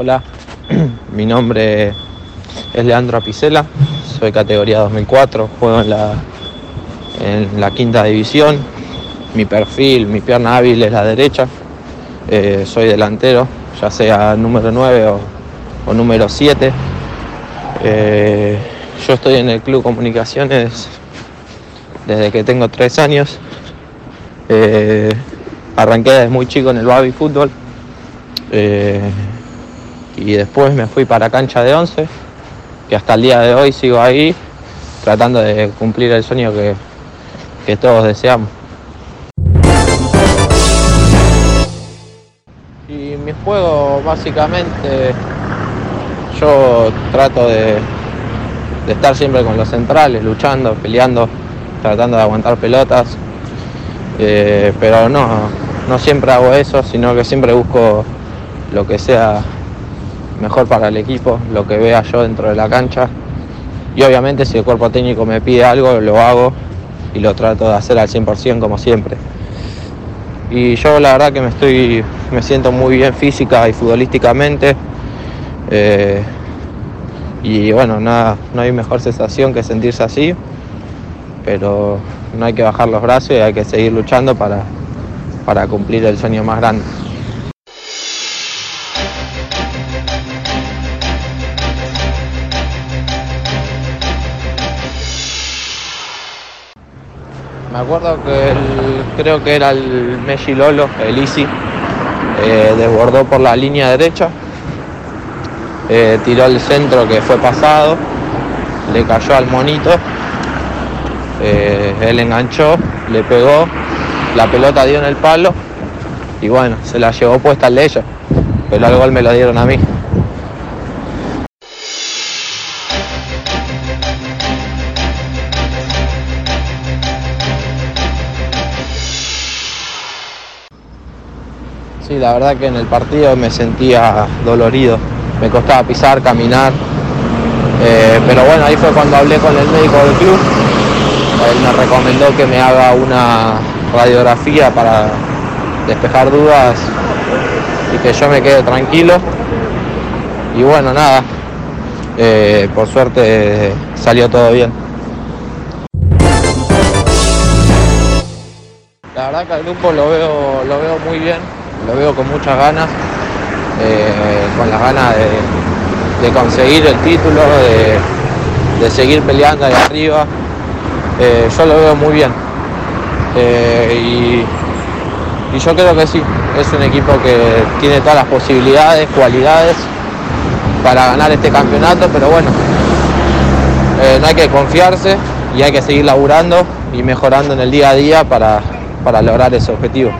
Hola, mi nombre es Leandro Apicela, soy categoría 2004, juego en la, en la quinta división. Mi perfil, mi pierna hábil es la derecha, eh, soy delantero, ya sea número 9 o, o número 7. Eh, yo estoy en el Club Comunicaciones desde que tengo 3 años. Eh, arranqué desde muy chico en el Babi Fútbol. Y después me fui para cancha de 11, que hasta el día de hoy sigo ahí tratando de cumplir el sueño que, que todos deseamos. Y mi juego básicamente yo trato de, de estar siempre con los centrales, luchando, peleando, tratando de aguantar pelotas, eh, pero no, no siempre hago eso, sino que siempre busco lo que sea mejor para el equipo, lo que vea yo dentro de la cancha. Y obviamente si el cuerpo técnico me pide algo, lo hago y lo trato de hacer al 100% como siempre. Y yo la verdad que me estoy, me siento muy bien física y futbolísticamente. Eh, y bueno, nada, no hay mejor sensación que sentirse así, pero no hay que bajar los brazos y hay que seguir luchando para, para cumplir el sueño más grande. Me acuerdo que el- creo que era el Messi Lolo, el Easy, eh, desbordó por la línea derecha, eh, tiró el centro que fue pasado, le cayó al monito, eh, él enganchó, le pegó, la pelota dio en el palo y bueno, se la llevó puesta el de ellos, pero el gol me lo dieron a mí. Sí, la verdad que en el partido me sentía dolorido, me costaba pisar, caminar, eh, pero bueno, ahí fue cuando hablé con el médico del club, él me recomendó que me haga una radiografía para despejar dudas y que yo me quede tranquilo. Y bueno, nada, eh, por suerte salió todo bien. La verdad que al grupo lo veo, lo veo muy bien, lo veo con muchas ganas, eh, con las ganas de, de conseguir el título, de, de seguir peleando ahí arriba. Eh, yo lo veo muy bien. Eh, y, y yo creo que sí, es un equipo que tiene todas las posibilidades, cualidades para ganar este campeonato, pero bueno, no hay que confiarse y hay que seguir laburando y mejorando en el día a día para, para lograr ese objetivo.